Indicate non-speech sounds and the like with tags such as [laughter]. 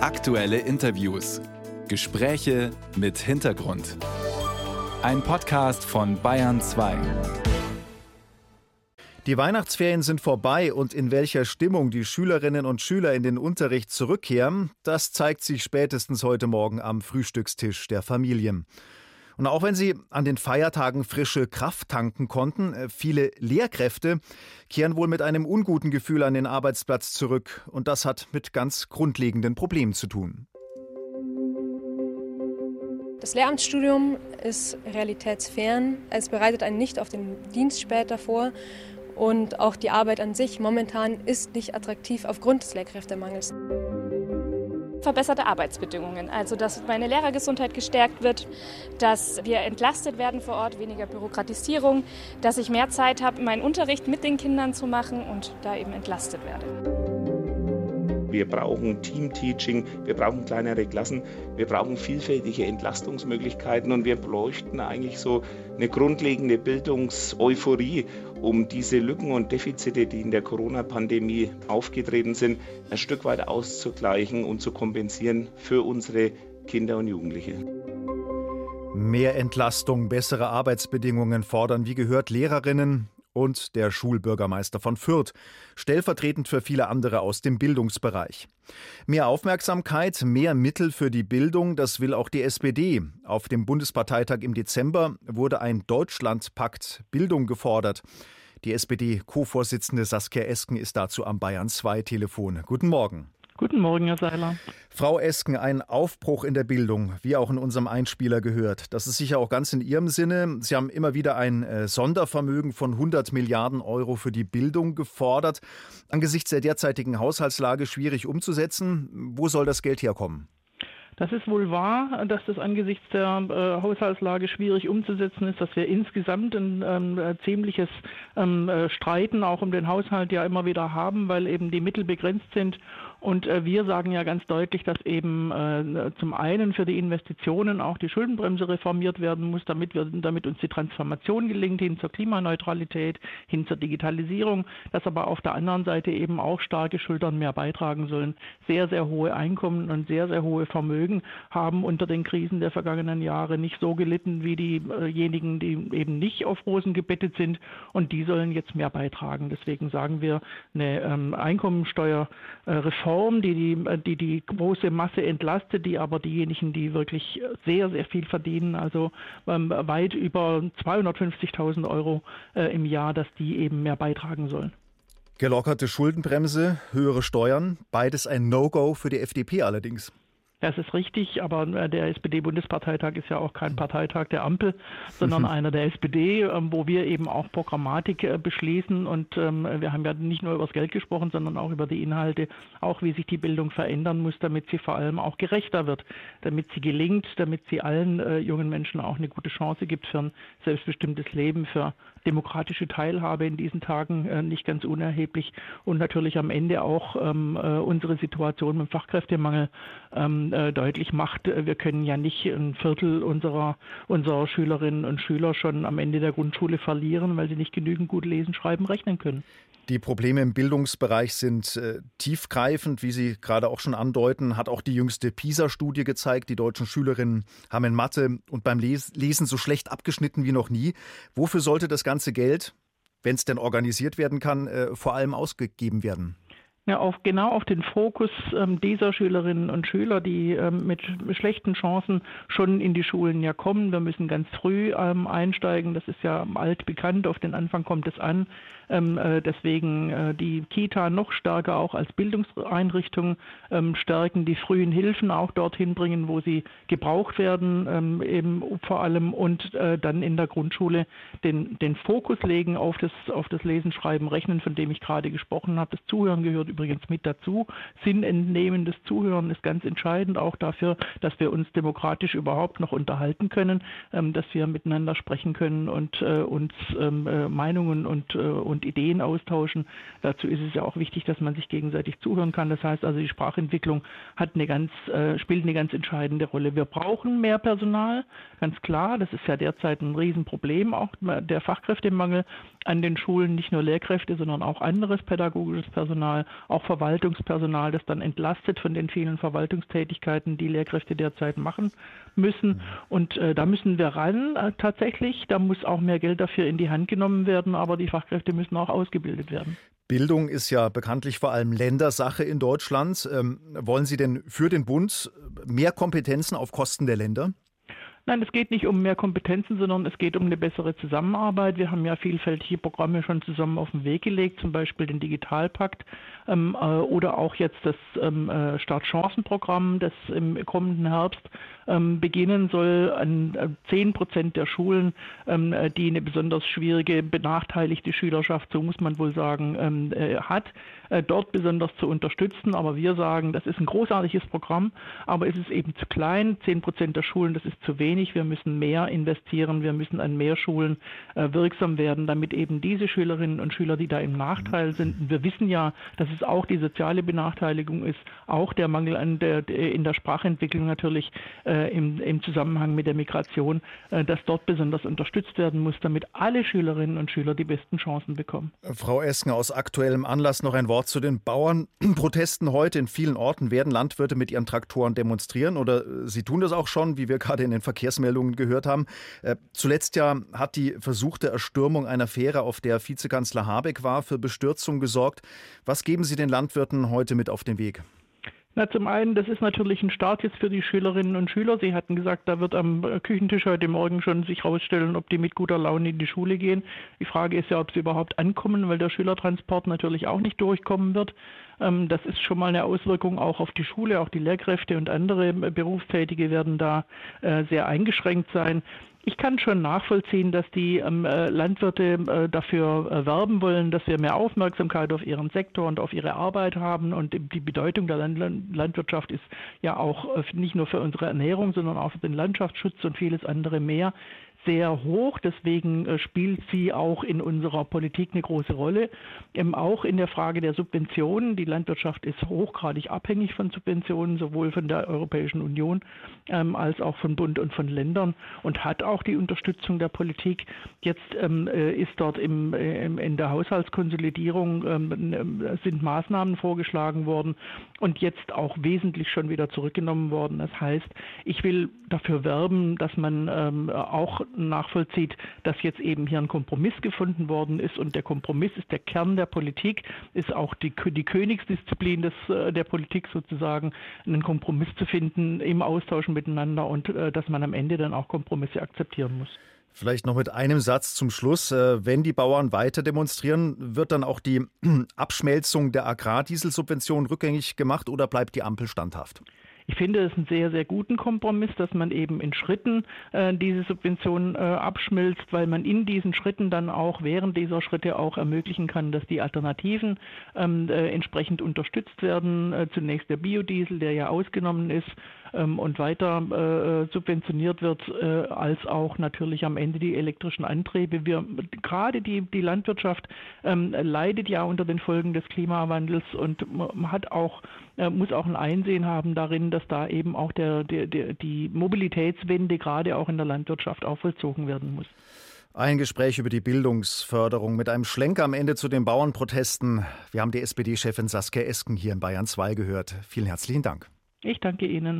Aktuelle Interviews. Gespräche mit Hintergrund. Ein Podcast von Bayern 2. Die Weihnachtsferien sind vorbei und in welcher Stimmung die Schülerinnen und Schüler in den Unterricht zurückkehren, das zeigt sich spätestens heute Morgen am Frühstückstisch der Familien. Und auch wenn sie an den Feiertagen frische Kraft tanken konnten, äh, viele Lehrkräfte kehren wohl mit einem unguten Gefühl an den Arbeitsplatz zurück. Und das hat mit ganz grundlegenden Problemen zu tun. Das Lehramtsstudium ist realitätsfern. Es bereitet einen nicht auf den Dienst später vor. Und auch die Arbeit an sich momentan ist nicht attraktiv aufgrund des Lehrkräftemangels verbesserte Arbeitsbedingungen. Also, dass meine Lehrergesundheit gestärkt wird, dass wir entlastet werden vor Ort, weniger Bürokratisierung, dass ich mehr Zeit habe, meinen Unterricht mit den Kindern zu machen und da eben entlastet werde. Wir brauchen Team-Teaching, wir brauchen kleinere Klassen, wir brauchen vielfältige Entlastungsmöglichkeiten und wir bräuchten eigentlich so eine grundlegende Bildungseuphorie, um diese Lücken und Defizite, die in der Corona-Pandemie aufgetreten sind, ein Stück weit auszugleichen und zu kompensieren für unsere Kinder und Jugendliche. Mehr Entlastung, bessere Arbeitsbedingungen fordern, wie gehört, Lehrerinnen, und der Schulbürgermeister von Fürth, stellvertretend für viele andere aus dem Bildungsbereich. Mehr Aufmerksamkeit, mehr Mittel für die Bildung, das will auch die SPD. Auf dem Bundesparteitag im Dezember wurde ein Deutschlandpakt Bildung gefordert. Die SPD-Co-Vorsitzende Saskia Esken ist dazu am Bayern 2 Telefon. Guten Morgen. Guten Morgen, Herr Seiler. Frau Esken, ein Aufbruch in der Bildung, wie auch in unserem Einspieler gehört. Das ist sicher auch ganz in Ihrem Sinne. Sie haben immer wieder ein äh, Sondervermögen von 100 Milliarden Euro für die Bildung gefordert. Angesichts der derzeitigen Haushaltslage schwierig umzusetzen. Wo soll das Geld herkommen? Das ist wohl wahr, dass das angesichts der äh, Haushaltslage schwierig umzusetzen ist, dass wir insgesamt ein ähm, äh, ziemliches ähm, äh, Streiten auch um den Haushalt ja immer wieder haben, weil eben die Mittel begrenzt sind und äh, wir sagen ja ganz deutlich, dass eben äh, zum einen für die Investitionen auch die Schuldenbremse reformiert werden muss, damit, wir, damit uns die Transformation gelingt hin zur Klimaneutralität, hin zur Digitalisierung, dass aber auf der anderen Seite eben auch starke Schultern mehr beitragen sollen. Sehr, sehr hohe Einkommen und sehr, sehr hohe Vermögen haben unter den Krisen der vergangenen Jahre nicht so gelitten wie diejenigen, die eben nicht auf Rosen gebettet sind und die sollen jetzt mehr beitragen. Deswegen sagen wir, eine ähm, Einkommensteuerreform Reform, die die, die die große Masse entlastet, die aber diejenigen, die wirklich sehr, sehr viel verdienen, also ähm, weit über 250.000 Euro äh, im Jahr, dass die eben mehr beitragen sollen. Gelockerte Schuldenbremse, höhere Steuern, beides ein No-Go für die FDP allerdings. Das ist richtig, aber äh, der SPD-Bundesparteitag ist ja auch kein Parteitag der Ampel, sondern mhm. einer der SPD, ähm, wo wir eben auch Programmatik äh, beschließen. Und ähm, wir haben ja nicht nur über das Geld gesprochen, sondern auch über die Inhalte, auch wie sich die Bildung verändern muss, damit sie vor allem auch gerechter wird, damit sie gelingt, damit sie allen äh, jungen Menschen auch eine gute Chance gibt für ein selbstbestimmtes Leben, für demokratische Teilhabe in diesen Tagen nicht ganz unerheblich und natürlich am Ende auch ähm, unsere Situation mit dem Fachkräftemangel äh, deutlich macht, äh, wir können ja nicht ein Viertel unserer, unserer Schülerinnen und Schüler schon am Ende der Grundschule verlieren, weil sie nicht genügend gut lesen, schreiben, rechnen können. Die Probleme im Bildungsbereich sind äh, tiefgreifend, wie Sie gerade auch schon andeuten, hat auch die jüngste PISA-Studie gezeigt. Die deutschen Schülerinnen haben in Mathe und beim Les Lesen so schlecht abgeschnitten wie noch nie. Wofür sollte das ganze Geld, wenn es denn organisiert werden kann, äh, vor allem ausgegeben werden? Ja, auf, genau auf den Fokus ähm, dieser Schülerinnen und Schüler, die ähm, mit schlechten Chancen schon in die Schulen ja kommen. Wir müssen ganz früh ähm, einsteigen. Das ist ja alt bekannt. Auf den Anfang kommt es an. Ähm, äh, deswegen äh, die Kita noch stärker auch als Bildungseinrichtung ähm, stärken, die frühen Hilfen auch dorthin bringen, wo sie gebraucht werden, ähm, eben vor allem und äh, dann in der Grundschule den, den Fokus legen auf das, auf das Lesen, Schreiben, Rechnen, von dem ich gerade gesprochen habe. Das Zuhören gehört übrigens mit dazu. Sinnentnehmendes Zuhören ist ganz entscheidend auch dafür, dass wir uns demokratisch überhaupt noch unterhalten können, ähm, dass wir miteinander sprechen können und äh, uns ähm, äh, Meinungen und, äh, und Ideen austauschen. Dazu ist es ja auch wichtig, dass man sich gegenseitig zuhören kann. Das heißt also, die Sprachentwicklung hat eine ganz, äh, spielt eine ganz entscheidende Rolle. Wir brauchen mehr Personal, ganz klar. Das ist ja derzeit ein Riesenproblem, auch der Fachkräftemangel an den Schulen, nicht nur Lehrkräfte, sondern auch anderes pädagogisches Personal, auch Verwaltungspersonal, das dann entlastet von den vielen Verwaltungstätigkeiten, die Lehrkräfte derzeit machen müssen. Und äh, da müssen wir ran äh, tatsächlich. Da muss auch mehr Geld dafür in die Hand genommen werden, aber die Fachkräfte müssen auch ausgebildet werden. Bildung ist ja bekanntlich vor allem Ländersache in Deutschland. Ähm, wollen Sie denn für den Bund mehr Kompetenzen auf Kosten der Länder? Nein, es geht nicht um mehr Kompetenzen, sondern es geht um eine bessere Zusammenarbeit. Wir haben ja vielfältige Programme schon zusammen auf den Weg gelegt, zum Beispiel den Digitalpakt ähm, äh, oder auch jetzt das ähm, äh, Startchancenprogramm, das im kommenden Herbst ähm, beginnen soll an äh, zehn Prozent der Schulen, ähm, äh, die eine besonders schwierige, benachteiligte Schülerschaft, so muss man wohl sagen, ähm, äh, hat, dort besonders zu unterstützen. Aber wir sagen, das ist ein großartiges Programm, aber es ist eben zu klein. Zehn Prozent der Schulen, das ist zu wenig. Wir müssen mehr investieren. Wir müssen an mehr Schulen äh, wirksam werden, damit eben diese Schülerinnen und Schüler, die da im Nachteil sind, wir wissen ja, dass es auch die soziale Benachteiligung ist, auch der Mangel an der, in der Sprachentwicklung natürlich äh, im, im, Zusammenhang mit der Migration, äh, dass dort besonders unterstützt werden muss, damit alle Schülerinnen und Schüler die besten Chancen bekommen. Frau Esken, aus aktuellem Anlass noch ein Wort zu den Bauernprotesten [clears throat] heute. In vielen Orten werden Landwirte mit ihren Traktoren demonstrieren oder äh, sie tun das auch schon, wie wir [laughs] gerade in den Verkehrsmeldungen gehört haben. Äh, zuletzt ja hat die versuchte Erstürmung einer Fähre, auf der Vizekanzler Habeck war, für Bestürzung gesorgt. Was geben Sie den Landwirten heute mit auf den Weg? Na, zum einen, das ist natürlich ein Start jetzt für die Schülerinnen und Schüler. Sie hatten gesagt, da wird am Küchentisch heute Morgen schon sich herausstellen, ob die mit guter Laune in die Schule gehen. Die Frage ist ja, ob sie überhaupt ankommen, weil der Schülertransport natürlich auch nicht durchkommen wird. Ähm, das ist schon mal eine Auswirkung auch auf die Schule. Auch die Lehrkräfte und andere Berufstätige werden da äh, sehr eingeschränkt sein. Ich kann schon nachvollziehen, dass die ähm, äh, Landwirte äh, dafür äh, werben wollen, dass wir mehr Aufmerksamkeit auf ihren Sektor und auf ihre Arbeit haben. Und die Bedeutung der Land Landwirtschaft ist ja auch äh, nicht nur für unsere Ernährung, sondern auch für den Landschaftsschutz und vieles andere mehr sehr hoch. Deswegen äh, spielt sie auch in unserer Politik eine große Rolle. Ähm, auch in der Frage der Subventionen. Die Landwirtschaft ist hochgradig abhängig von Subventionen, sowohl von der Europäischen Union ähm, als auch von Bund und von Ländern und hat auch die Unterstützung der Politik. Jetzt ähm, äh, ist dort im, im, in der Haushaltskonsolidierung ähm, sind Maßnahmen vorgeschlagen worden und jetzt auch wesentlich schon wieder zurückgenommen worden. Das heißt, ich will dafür werben, dass man ähm, auch nachvollzieht, dass jetzt eben hier ein Kompromiss gefunden worden ist und der Kompromiss ist der Kern der Politik, ist auch die, die Königsdisziplin des, äh, der Politik sozusagen, einen Kompromiss zu finden im Austausch miteinander und äh, dass man am Ende dann auch Kompromisse akzeptieren muss. Vielleicht noch mit einem Satz zum Schluss. Äh, wenn die Bauern weiter demonstrieren, wird dann auch die [clears throat] Abschmelzung der Agrardieselsubvention rückgängig gemacht oder bleibt die Ampel standhaft? Ich finde es einen sehr, sehr guten Kompromiss, dass man eben in Schritten äh, diese Subventionen äh, abschmilzt, weil man in diesen Schritten dann auch während dieser Schritte auch ermöglichen kann, dass die Alternativen ähm, äh, entsprechend unterstützt werden. Äh, zunächst der Biodiesel, der ja ausgenommen ist ähm, und weiter äh, subventioniert wird, äh, als auch natürlich am Ende die elektrischen Antriebe. Wir, gerade die, die Landwirtschaft ähm, leidet ja unter den Folgen des Klimawandels und man hat auch muss auch ein Einsehen haben darin, dass da eben auch der, der, der, die Mobilitätswende gerade auch in der Landwirtschaft auch vollzogen werden muss. Ein Gespräch über die Bildungsförderung mit einem Schlenker am Ende zu den Bauernprotesten. Wir haben die SPD-Chefin Saskia Esken hier in Bayern 2 gehört. Vielen herzlichen Dank. Ich danke Ihnen.